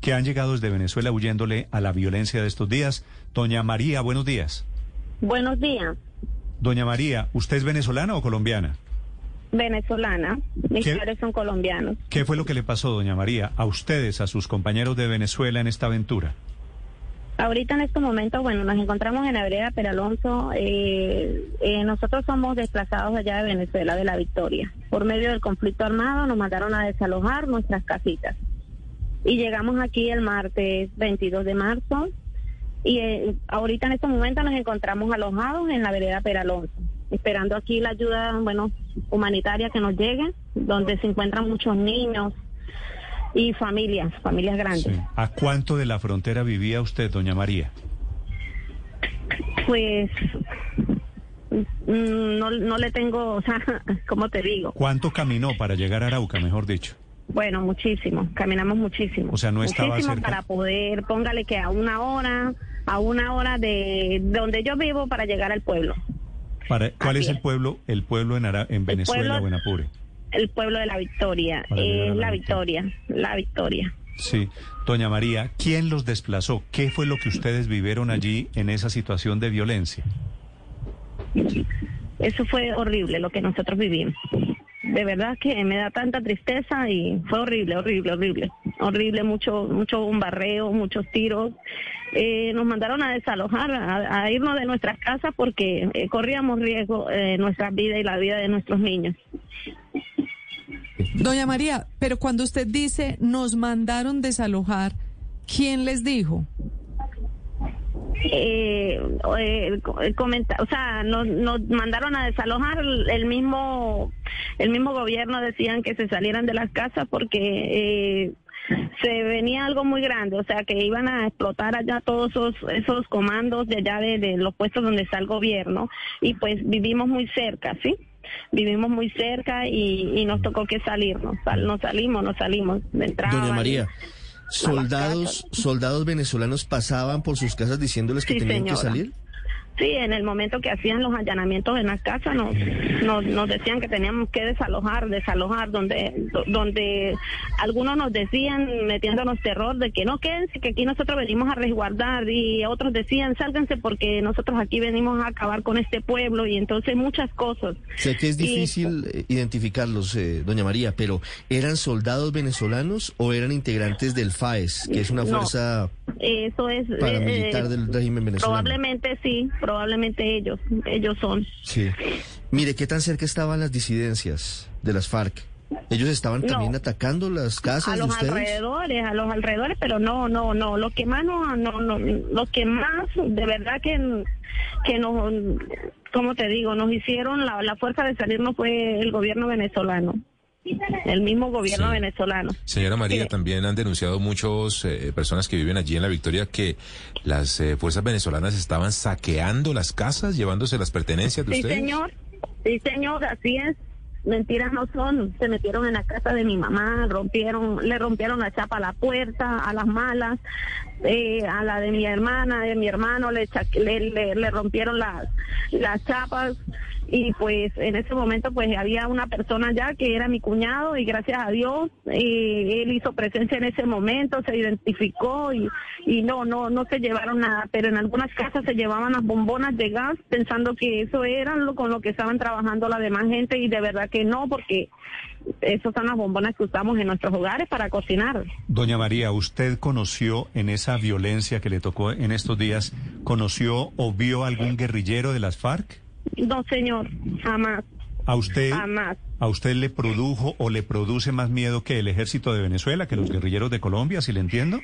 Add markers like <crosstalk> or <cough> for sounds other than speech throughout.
que han llegado desde Venezuela huyéndole a la violencia de estos días. Doña María, buenos días. Buenos días. Doña María, ¿usted es venezolana o colombiana? Venezolana. Mis ¿Qué? padres son colombianos. ¿Qué fue lo que le pasó, doña María, a ustedes, a sus compañeros de Venezuela en esta aventura? Ahorita en este momento, bueno, nos encontramos en la vereda Peralonso. Eh, eh, nosotros somos desplazados allá de Venezuela, de la Victoria. Por medio del conflicto armado nos mandaron a desalojar nuestras casitas. Y llegamos aquí el martes 22 de marzo. Y eh, ahorita en este momento nos encontramos alojados en la vereda Peralonso, esperando aquí la ayuda, bueno, humanitaria que nos llegue, donde se encuentran muchos niños y familias, familias grandes. Sí. ¿A cuánto de la frontera vivía usted, doña María? Pues mm, no, no le tengo, o sea, <laughs> ¿cómo te digo? ¿Cuánto caminó para llegar a Arauca, mejor dicho? Bueno, muchísimo, caminamos muchísimo. O sea, no estaba muchísimo cerca. para poder, póngale que a una hora, a una hora de donde yo vivo para llegar al pueblo. Para, ¿Cuál Así es el pueblo, el pueblo en, Ara- en Venezuela pueblo- o en Apure? El pueblo de la Victoria, es la la. Victoria, la Victoria. Sí. Doña María, ¿quién los desplazó? ¿Qué fue lo que ustedes vivieron allí en esa situación de violencia? Eso fue horrible lo que nosotros vivimos. De verdad que me da tanta tristeza y fue horrible, horrible, horrible. Horrible, mucho, mucho bombarreo, muchos tiros. Eh, nos mandaron a desalojar, a, irnos de nuestras casas porque eh, corríamos riesgo eh, nuestra vida y la vida de nuestros niños. Doña María, pero cuando usted dice nos mandaron desalojar, ¿quién les dijo? Eh, eh, o sea, nos, nos mandaron a desalojar el mismo el mismo gobierno decían que se salieran de las casas porque eh, se venía algo muy grande, o sea, que iban a explotar allá todos esos, esos comandos de allá de, los puestos donde está el gobierno y pues vivimos muy cerca, ¿sí? Vivimos muy cerca y, y nos tocó que salirnos, Sal- nos salimos, nos salimos, entraban, Doña María, soldados, soldados venezolanos pasaban por sus casas diciéndoles que Sí, tenían que salir. Sí, en el momento que hacían los allanamientos en las casas nos, nos, nos decían que teníamos que desalojar, desalojar, donde, do- donde algunos nos decían, metiéndonos terror, de que no quédense, que aquí nosotros venimos a resguardar, y otros decían, sálganse porque nosotros aquí venimos a acabar con este pueblo, y entonces muchas cosas. Sé que es difícil eh, identificarlos, eh, doña María, pero ¿eran soldados venezolanos o eran integrantes del FAES, que es una No. fuerza Eso es... paramilitar eh, del régimen venezolano? Probablemente sí, probablemente ellos, ellos son. Sí. Mire, ¿qué tan cerca estaban las disidencias de las FARC? ¿Ellos estaban No. también atacando las casas a de los ustedes? alrededores, a los alrededores, pero no, no, no, lo que más no, no, no, lo que más de verdad que, que nos, como te digo, nos hicieron la, la fuerza de salirnos fue el gobierno venezolano, el mismo gobierno Sí. venezolano. Señora María, Sí. también han denunciado muchos eh, personas que viven allí en la Victoria que las eh, fuerzas venezolanas estaban saqueando las casas, llevándose las pertenencias de Sí, ustedes. señor, sí, señor, así es. Mentiras no son. Se metieron en la casa de mi mamá, rompieron, le rompieron la chapa a la puerta, a las malas, eh, a la de mi hermana, de mi hermano, le, le, le, le rompieron las, las chapas. Y pues en ese momento pues había una persona ya que era mi cuñado y gracias a Dios eh, él hizo presencia en ese momento, se identificó y, y no, no, no se llevaron nada, pero en algunas casas se llevaban las bombonas de gas pensando que eso era lo con lo que estaban trabajando la demás gente y de verdad que no, porque esas son las bombonas que usamos en nuestros hogares para cocinar. Doña María, ¿usted conoció en esa violencia que le tocó en estos días, conoció o vio algún guerrillero de las FARC? No, señor, jamás, ¿A usted, jamás. ¿A usted le produjo o le produce más miedo que el ejército de Venezuela, que los guerrilleros de Colombia, si le entiendo?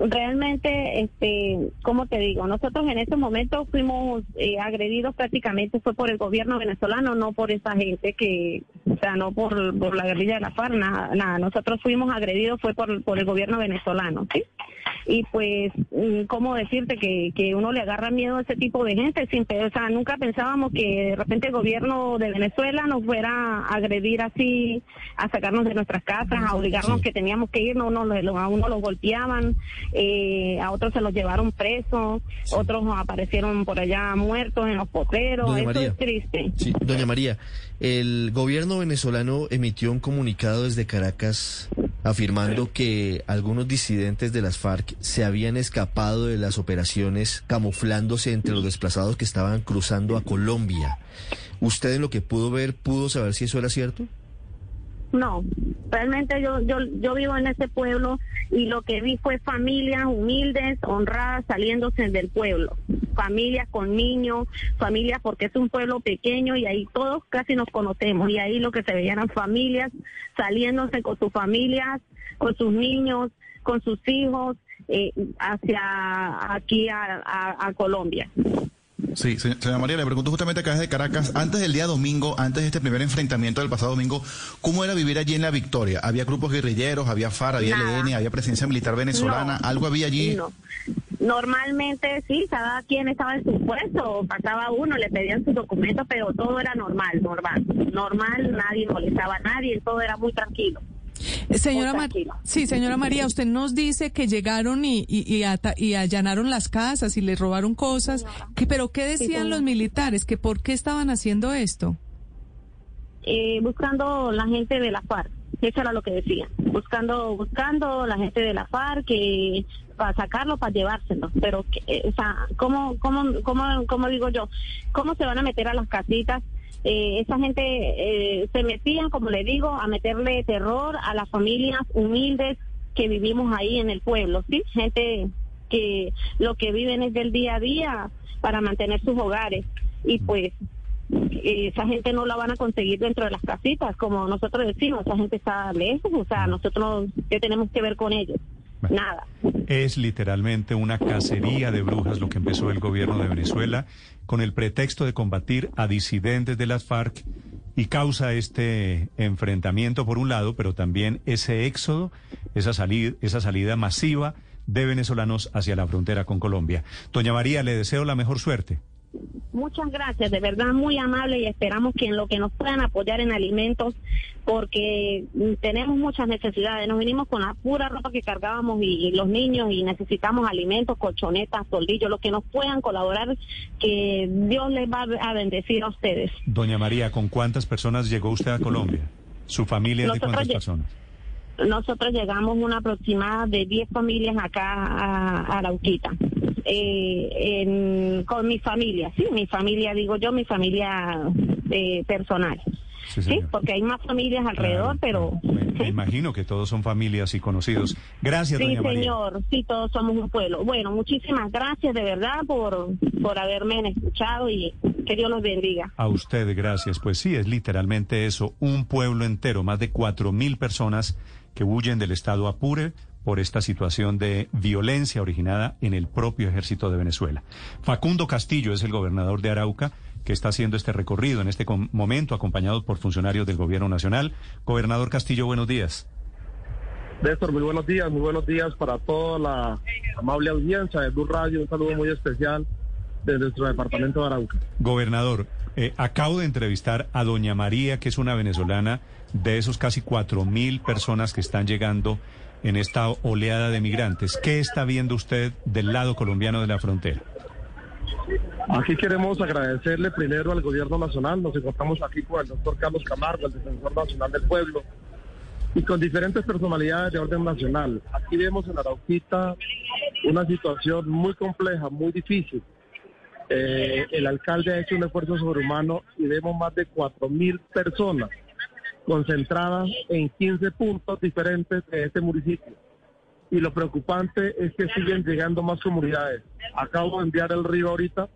Realmente, este, ¿cómo te digo? Nosotros en este momento fuimos eh, agredidos prácticamente fue por el gobierno venezolano, no por esa gente que, o sea, no por, por la guerrilla de la FARC, nada, nada. Nosotros fuimos agredidos fue por, por el gobierno venezolano, ¿sí? Y pues, mm, ¿cómo decirte que, que uno le agarra miedo a ese tipo de gente? Sin, o sea, nunca pensábamos que de repente el gobierno de Venezuela nos fuera a agredir así, a sacarnos de nuestras casas, a obligarnos que teníamos que irnos, uno, a uno los golpeaban, eh, a otros se los llevaron presos, otros aparecieron por allá muertos en los potreros, Doña eso María. es triste. Sí, doña María, el gobierno venezolano emitió un comunicado desde Caracas afirmando que algunos disidentes de las FARC se habían escapado de las operaciones camuflándose entre los desplazados que estaban cruzando a Colombia. ¿Usted en lo que pudo ver pudo saber si eso era cierto? No, realmente yo, yo, yo vivo en ese pueblo y lo que vi fue familias humildes, honradas, saliéndose del pueblo. Familias con niños, familias porque es un pueblo pequeño y ahí todos casi nos conocemos y ahí lo que se veían eran familias saliéndose con sus familias, con sus niños, con sus hijos eh, hacia aquí a, Colombia. Sí, se- señora María, le pregunto justamente acá desde Caracas, antes del día domingo, antes de este primer enfrentamiento del pasado domingo, ¿cómo era vivir allí en La Victoria? ¿Había grupos guerrilleros, había FARC, había Nada. LN, había presencia militar venezolana? No. ¿Algo había allí? No. Normalmente sí, cada quien estaba en su puesto, pasaba uno, le pedían sus documentos, pero todo era normal, normal, normal, nadie molestaba a nadie, todo era muy tranquilo. Señora Mar- tranquilo. sí, señora María, usted nos dice que llegaron y, y, y ata- y allanaron las casas y les robaron cosas, que, pero ¿qué decían señora. los militares? ¿Que por qué estaban haciendo esto? Eh, buscando la gente de la FARC, eso era lo que decían, buscando, buscando la gente de la FARC que para sacarlo, para llevárselo, pero, que, eh, o sea, ¿cómo, cómo, cómo, cómo digo yo? ¿Cómo se van a meter a las casitas? Eh, esa gente eh, se metían, como le digo, a meterle terror a las familias humildes que vivimos ahí en el pueblo, ¿sí? Gente que lo que viven es del día a día para mantener sus hogares y pues eh, esa gente no la van a conseguir dentro de las casitas, como nosotros decimos, esa gente está lejos, o sea, nosotros, ¿qué tenemos que ver con ellos? Nada. Es literalmente una cacería de brujas lo que empezó el gobierno de Venezuela con el pretexto de combatir a disidentes de las FARC y causa este enfrentamiento por un lado, pero también ese éxodo, esa salida, esa salida masiva de venezolanos hacia la frontera con Colombia. Doña María, le deseo la mejor suerte. Muchas gracias, de verdad muy amable y esperamos que en lo que nos puedan apoyar en alimentos, porque mm, tenemos muchas necesidades. Nos vinimos con la pura ropa que cargábamos y, y los niños y necesitamos alimentos, colchonetas, soldillos, lo que nos puedan colaborar, que Dios les va a bendecir a ustedes. Doña María, ¿con cuántas personas llegó usted a Colombia? ¿Su familia es de cuántas personas? Nosotros llegamos una aproximada de 10 familias acá a, Arauquita. Eh, en- con mi familia, sí, mi familia, digo yo, mi familia eh, personal. Sí, Sí, porque hay más familias alrededor, Claro, pero... Me, me imagino que todos son familias y conocidos. Gracias, Sí, doña María. señor, sí, todos somos un pueblo. Bueno, muchísimas gracias de verdad por, por haberme escuchado y que Dios los bendiga. A usted, gracias. Pues sí, es literalmente eso, un pueblo entero, más de cuatro mil personas que huyen del estado Apure por esta situación de violencia originada en el propio ejército de Venezuela. Facundo Castillo es el gobernador de Arauca que está haciendo este recorrido en este momento, acompañado por funcionarios del gobierno nacional. Gobernador Castillo, buenos días. Néstor, muy buenos días, muy buenos días para toda la amable audiencia de Blue Radio. Un saludo muy especial desde nuestro departamento de Arauca. Gobernador, eh, acabo de entrevistar a doña María, que es una venezolana de esos casi cuatro mil personas que están llegando en esta oleada de migrantes. ¿Qué está viendo usted del lado colombiano de la frontera? Aquí queremos agradecerle primero al gobierno nacional. Nos encontramos aquí con el doctor Carlos Camargo, el defensor nacional del pueblo, y con diferentes personalidades de orden nacional. Aquí vemos en Arauquita una situación muy compleja, muy difícil. Eh, el alcalde ha hecho un esfuerzo sobrehumano y vemos más de cuatro mil personas concentradas en 15 puntos diferentes de este municipio. Y lo preocupante es que siguen llegando más comunidades. Acabo de enviar el río ahorita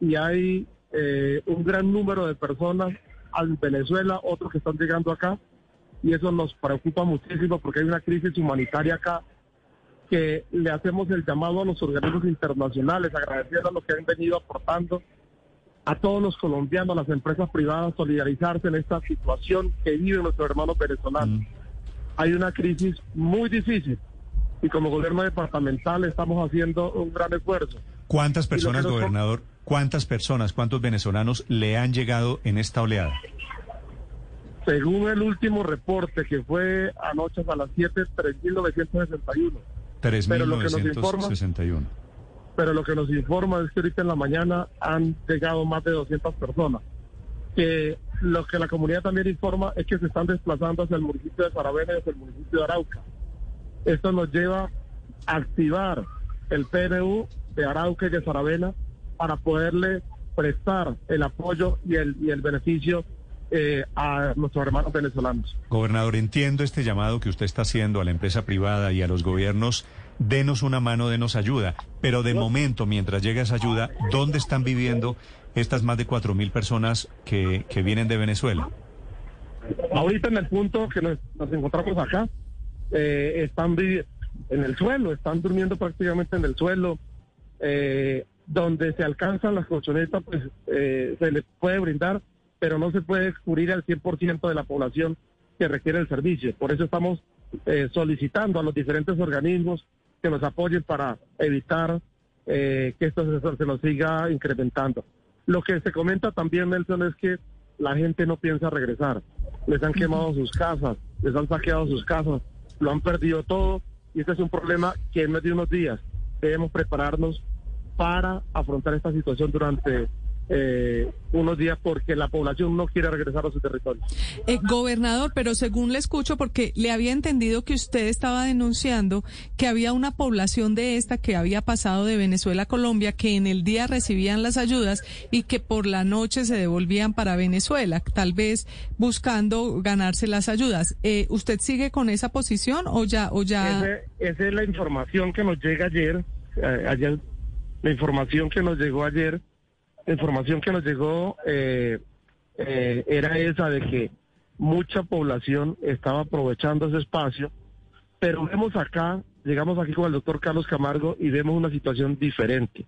y hay eh, un gran número de personas en Venezuela, otros que están llegando acá, y eso nos preocupa muchísimo porque hay una crisis humanitaria acá que le hacemos el llamado a los organismos internacionales, agradeciendo a los que han venido aportando, a todos los colombianos, a las empresas privadas, solidarizarse en esta situación que viven nuestros hermanos venezolanos. Hay una crisis muy difícil y como gobierno departamental estamos haciendo un gran esfuerzo. ¿Cuántas personas, gobernador, cuántas personas, cuántos venezolanos le han llegado en esta oleada? Según el último reporte que fue anoche a las 7, 3.961. Pero lo que nos informa- 3.961. pero lo que nos informa es que ahorita en la mañana han llegado más de 200 personas. Que lo que la comunidad también informa es que se están desplazando hacia el municipio de Saravena y hacia el municipio de Arauca. Esto nos lleva a activar el PNU de Arauca y de Saravena para poderle prestar el apoyo y el, y el beneficio eh, a nuestros hermanos venezolanos. Gobernador, entiendo este llamado que usted está haciendo a la empresa privada y a los gobiernos. Denos una mano, denos ayuda. Pero de momento, mientras llega esa ayuda, ¿dónde están viviendo estas más de cuatro mil personas que, que vienen de Venezuela? Ahorita en el punto que nos, nos encontramos acá, eh, están en el suelo, están durmiendo prácticamente en el suelo. eh, donde se alcanzan las colchonetas, pues eh, se les puede brindar, pero no se puede cubrir al 100% de la población que requiere el servicio. Por eso estamos eh, solicitando a los diferentes organismos que nos apoyen para evitar eh, que esto se, se nos siga incrementando. Lo que se comenta también, Nelson, es que la gente no piensa regresar. Les han quemado sus casas, les han saqueado sus casas, lo han perdido todo y este es un problema que en menos de unos días debemos prepararnos para afrontar esta situación durante eh, unos días porque la población no quiere regresar a su territorio. Eh, gobernador, pero según le escucho, porque le había entendido que usted estaba denunciando que había una población de esta que había pasado de Venezuela a Colombia, que en el día recibían las ayudas y que por la noche se devolvían para Venezuela, tal vez buscando ganarse las ayudas. Eh, ¿Usted sigue con esa posición o ya, o ya? Ese- esa es la información que nos llega ayer, eh, ayer, la información que nos llegó ayer, información que nos llegó eh, eh, era esa de que mucha población estaba aprovechando ese espacio, pero vemos acá, llegamos aquí con el doctor Carlos Camargo y vemos una situación diferente.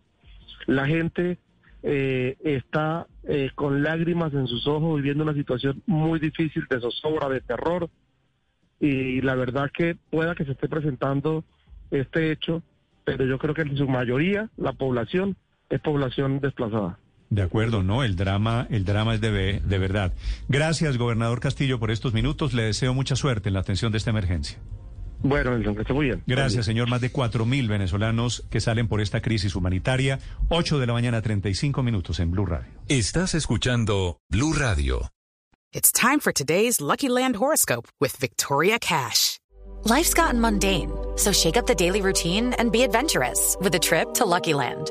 La gente eh, está eh, con lágrimas en sus ojos viviendo una situación muy difícil de zozobra, de terror, y la verdad que pueda que se esté presentando este hecho, pero yo creo que en su mayoría la población es población desplazada. De acuerdo, no, el drama, el drama es de, de verdad. Gracias, gobernador Castillo, por estos minutos. Le deseo mucha suerte en la atención de esta emergencia. Bueno, Nelson, que esté muy bien. Gracias, señor. Más de cuatro mil venezolanos que salen por esta crisis humanitaria. 8 de la mañana, 35 minutos en Blue Radio. Estás escuchando Blue Radio. It's time for today's Lucky Land horoscope with Victoria Cash. Life's gotten mundane, so shake up the daily routine and be adventurous with a trip to Lucky Land.